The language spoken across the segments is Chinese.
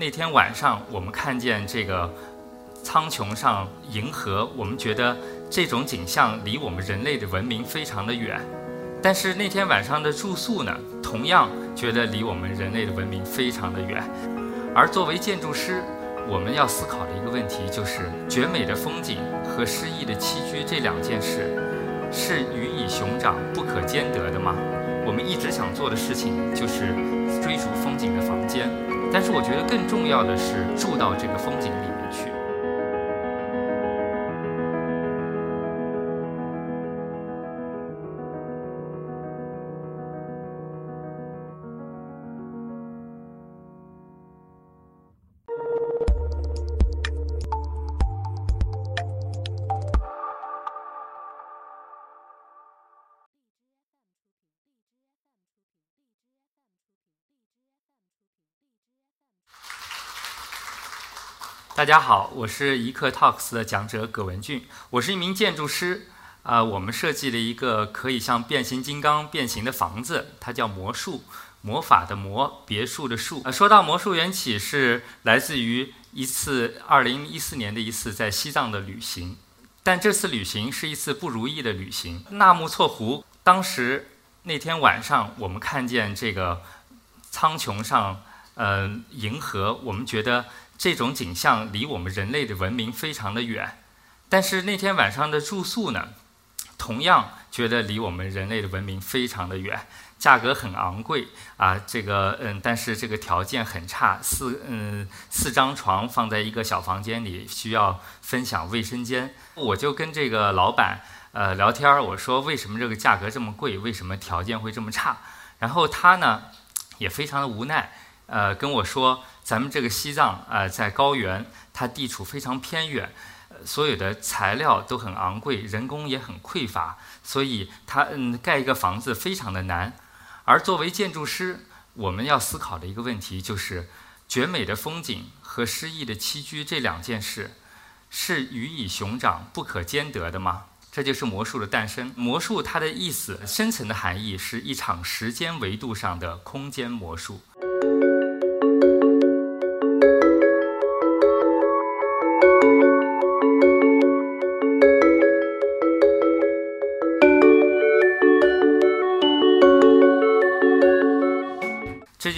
那天晚上，我们看见这个苍穹上银河，我们觉得这种景象离我们人类的文明非常的远。但是那天晚上的住宿呢，同样觉得离我们人类的文明非常的远。而作为建筑师，我们要思考的一个问题就是：绝美的风景和诗意的栖居这两件事，是鱼与熊掌不可兼得的吗？我们一直想做的事情就是追逐风景的房间。但是我觉得更重要的是住到这个风景里面去。大家好，我是一刻 Talks 的讲者葛文俊，我是一名建筑师。啊，我们设计了一个可以像变形金刚变形的房子，它叫魔术，魔法的魔，别墅的墅。说到魔术缘起，是来自于一次2014年的一次在西藏的旅行，但这次旅行是一次不如意的旅行。纳木错湖，当时那天晚上，我们看见这个苍穹上，呃，银河，我们觉得。这种景象离我们人类的文明非常的远，但是那天晚上的住宿呢，同样觉得离我们人类的文明非常的远，价格很昂贵啊，这个嗯，但是这个条件很差，四嗯四张床放在一个小房间里，需要分享卫生间。我就跟这个老板呃聊天儿，我说为什么这个价格这么贵，为什么条件会这么差？然后他呢也非常的无奈，呃跟我说。咱们这个西藏啊，在高原，它地处非常偏远，所有的材料都很昂贵，人工也很匮乏，所以它嗯盖一个房子非常的难。而作为建筑师，我们要思考的一个问题就是：绝美的风景和诗意的栖居这两件事，是鱼与熊掌不可兼得的吗？这就是魔术的诞生。魔术它的意思，深层的含义是一场时间维度上的空间魔术。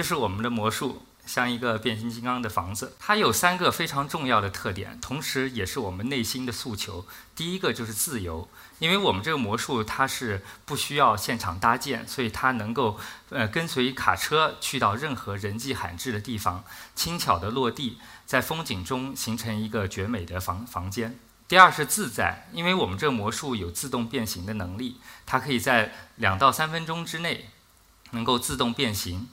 就是我们的魔术，像一个变形金刚的房子。它有三个非常重要的特点，同时也是我们内心的诉求。第一个就是自由，因为我们这个魔术它是不需要现场搭建，所以它能够呃跟随卡车去到任何人迹罕至的地方，轻巧的落地，在风景中形成一个绝美的房房间。第二是自在，因为我们这个魔术有自动变形的能力，它可以在两到三分钟之内能够自动变形。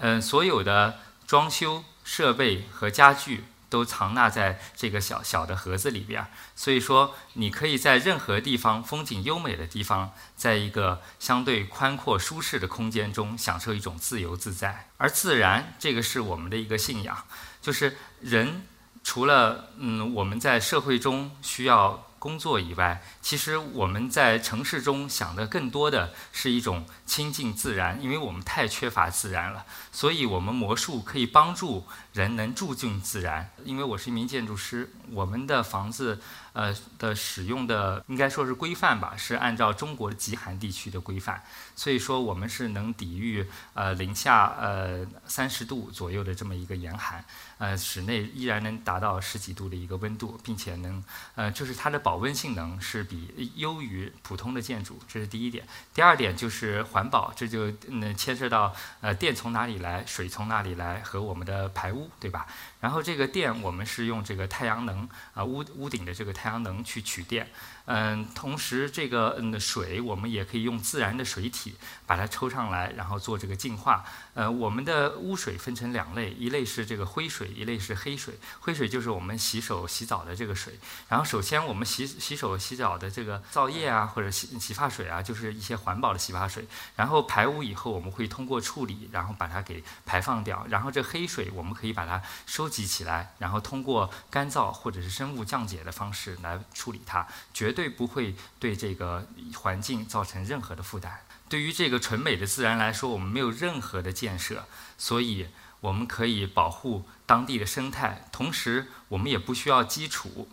嗯，所有的装修设备和家具都藏纳在这个小小的盒子里边儿，所以说你可以在任何地方风景优美的地方，在一个相对宽阔舒适的空间中享受一种自由自在。而自然，这个是我们的一个信仰，就是人除了嗯我们在社会中需要。工作以外，其实我们在城市中想的更多的是一种亲近自然，因为我们太缺乏自然了，所以我们魔术可以帮助人能住进自然。因为我是一名建筑师，我们的房子。呃的使用的应该说是规范吧，是按照中国极寒地区的规范，所以说我们是能抵御呃零下呃三十度左右的这么一个严寒，呃室内依然能达到十几度的一个温度，并且能呃就是它的保保温性能是比优于普通的建筑，这是第一点。第二点就是环保，这就嗯牵涉到呃电从哪里来，水从哪里来和我们的排污，对吧？然后这个电我们是用这个太阳能啊屋屋顶的这个太阳能去取电。嗯，同时这个嗯水我们也可以用自然的水体把它抽上来，然后做这个净化。呃，我们的污水分成两类，一类是这个灰水，一类是黑水。灰水就是我们洗手洗澡的这个水。然后首先我们洗洗手洗澡的这个皂液啊，或者洗洗发水啊，就是一些环保的洗发水。然后排污以后，我们会通过处理，然后把它给排放掉。然后这黑水我们可以把它收集起来，然后通过干燥或者是生物降解的方式来处理它，绝对。不会对这个环境造成任何的负担。对于这个纯美的自然来说，我们没有任何的建设，所以我们可以保护当地的生态，同时我们也不需要基础，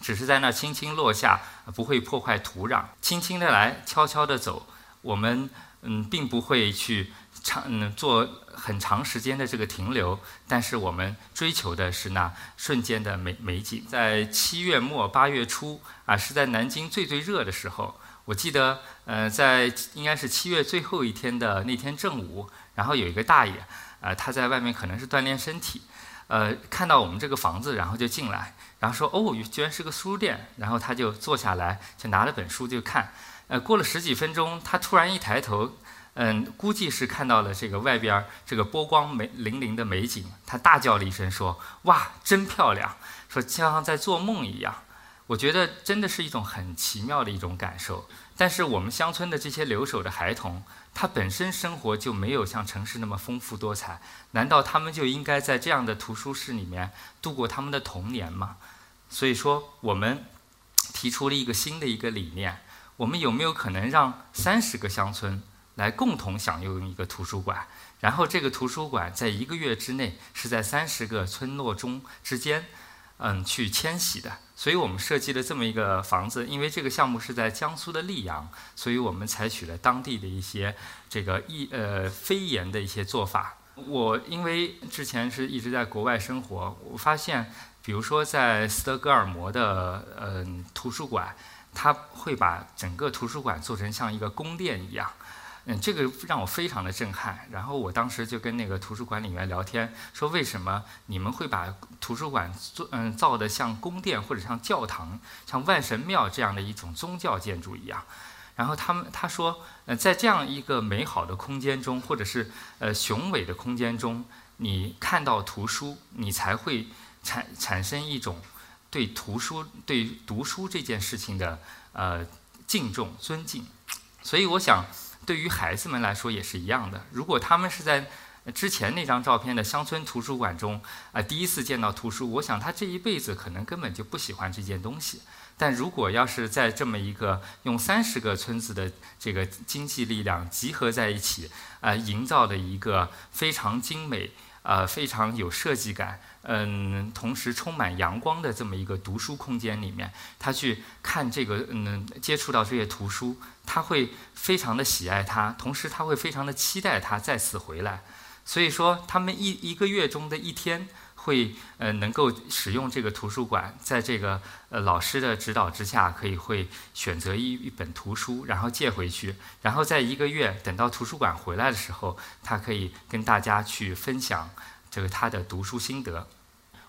只是在那轻轻落下，不会破坏土壤，轻轻的来，悄悄的走。我们嗯，并不会去长嗯做很长时间的这个停留，但是我们追求的是那瞬间的美美景。在七月末八月初啊，是在南京最最热的时候。我记得呃，在应该是七月最后一天的那天正午，然后有一个大爷，呃，他在外面可能是锻炼身体，呃，看到我们这个房子，然后就进来，然后说哦，居然是个书店，然后他就坐下来，就拿了本书就看。呃，过了十几分钟，他突然一抬头，嗯，估计是看到了这个外边这个波光美粼粼的美景，他大叫了一声说：“哇，真漂亮！”说像在做梦一样。我觉得真的是一种很奇妙的一种感受。但是我们乡村的这些留守的孩童，他本身生活就没有像城市那么丰富多彩，难道他们就应该在这样的图书室里面度过他们的童年吗？所以说，我们提出了一个新的一个理念。我们有没有可能让三十个乡村来共同享用一个图书馆？然后这个图书馆在一个月之内是在三十个村落中之间，嗯，去迁徙的。所以我们设计了这么一个房子。因为这个项目是在江苏的溧阳，所以我们采取了当地的一些这个一呃非言的一些做法。我因为之前是一直在国外生活，我发现，比如说在斯德哥尔摩的嗯图书馆。他会把整个图书馆做成像一个宫殿一样，嗯，这个让我非常的震撼。然后我当时就跟那个图书馆里面聊天，说为什么你们会把图书馆做嗯造的像宫殿或者像教堂、像万神庙这样的一种宗教建筑一样？然后他们他说，呃，在这样一个美好的空间中，或者是呃雄伟的空间中，你看到图书，你才会产产生一种。对图书、对读书这件事情的呃敬重、尊敬，所以我想，对于孩子们来说也是一样的。如果他们是在之前那张照片的乡村图书馆中啊第一次见到图书，我想他这一辈子可能根本就不喜欢这件东西。但如果要是在这么一个用三十个村子的这个经济力量集合在一起啊，营造的一个非常精美。呃，非常有设计感，嗯，同时充满阳光的这么一个读书空间里面，他去看这个，嗯，接触到这些图书，他会非常的喜爱它，同时他会非常的期待它再次回来。所以说，他们一一个月中的一天。会呃能够使用这个图书馆，在这个呃老师的指导之下，可以会选择一一本图书，然后借回去，然后在一个月等到图书馆回来的时候，他可以跟大家去分享这个他的读书心得。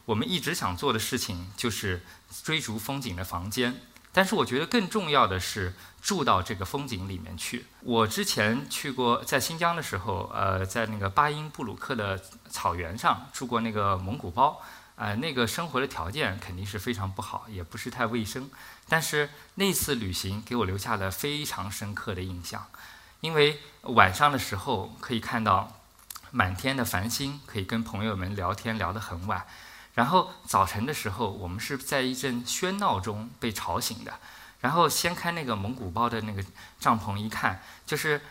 我们一直想做的事情就是追逐风景的房间。但是我觉得更重要的是住到这个风景里面去。我之前去过在新疆的时候，呃，在那个巴音布鲁克的草原上住过那个蒙古包，呃，那个生活的条件肯定是非常不好，也不是太卫生。但是那次旅行给我留下了非常深刻的印象，因为晚上的时候可以看到满天的繁星，可以跟朋友们聊天聊得很晚。然后早晨的时候，我们是在一阵喧闹中被吵醒的。然后掀开那个蒙古包的那个帐篷一看，就是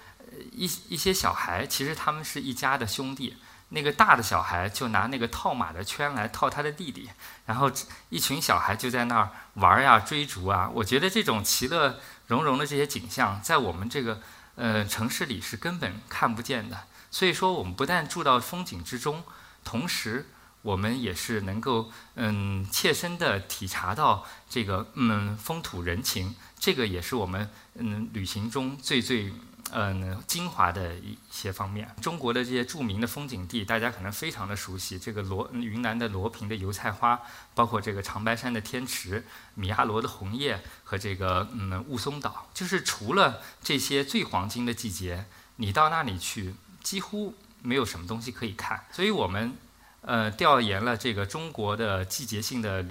一一些小孩，其实他们是一家的兄弟。那个大的小孩就拿那个套马的圈来套他的弟弟，然后一群小孩就在那儿玩呀、追逐啊。我觉得这种其乐融融的这些景象，在我们这个呃城市里是根本看不见的。所以说，我们不但住到风景之中，同时。我们也是能够嗯切身的体察到这个嗯风土人情，这个也是我们嗯旅行中最最嗯精华的一些方面。中国的这些著名的风景地，大家可能非常的熟悉，这个罗云南的罗平的油菜花，包括这个长白山的天池、米亚罗的红叶和这个嗯雾凇岛，就是除了这些最黄金的季节，你到那里去几乎没有什么东西可以看。所以我们。呃，调研了这个中国的季节性的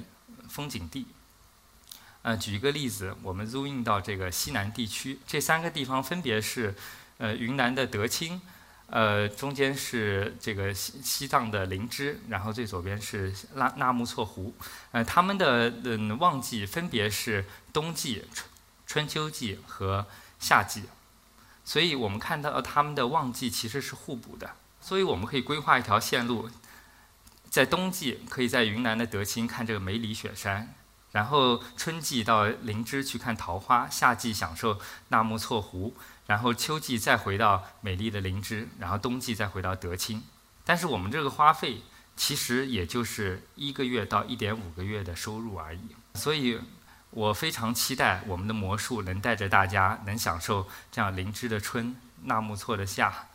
风景地。呃，举一个例子，我们 zoom 到这个西南地区，这三个地方分别是，呃，云南的德钦，呃，中间是这个西西藏的林芝，然后最左边是纳纳木错湖。呃，他们的嗯旺季分别是冬季、春春秋季和夏季，所以我们看到他们的旺季其实是互补的。所以我们可以规划一条线路，在冬季可以在云南的德清看这个梅里雪山，然后春季到林芝去看桃花，夏季享受纳木错湖，然后秋季再回到美丽的林芝，然后冬季再回到德清。但是我们这个花费其实也就是一个月到一点五个月的收入而已，所以我非常期待我们的魔术能带着大家能享受这样灵芝的春、纳木错的夏，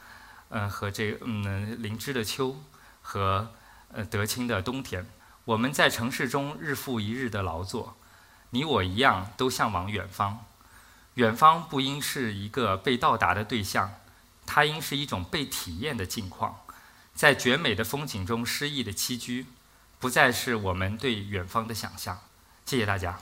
嗯，和这嗯灵芝的秋和呃德清的冬天。我们在城市中日复一日的劳作，你我一样都向往远方。远方不应是一个被到达的对象，它应是一种被体验的境况。在绝美的风景中诗意的栖居，不再是我们对远方的想象。谢谢大家。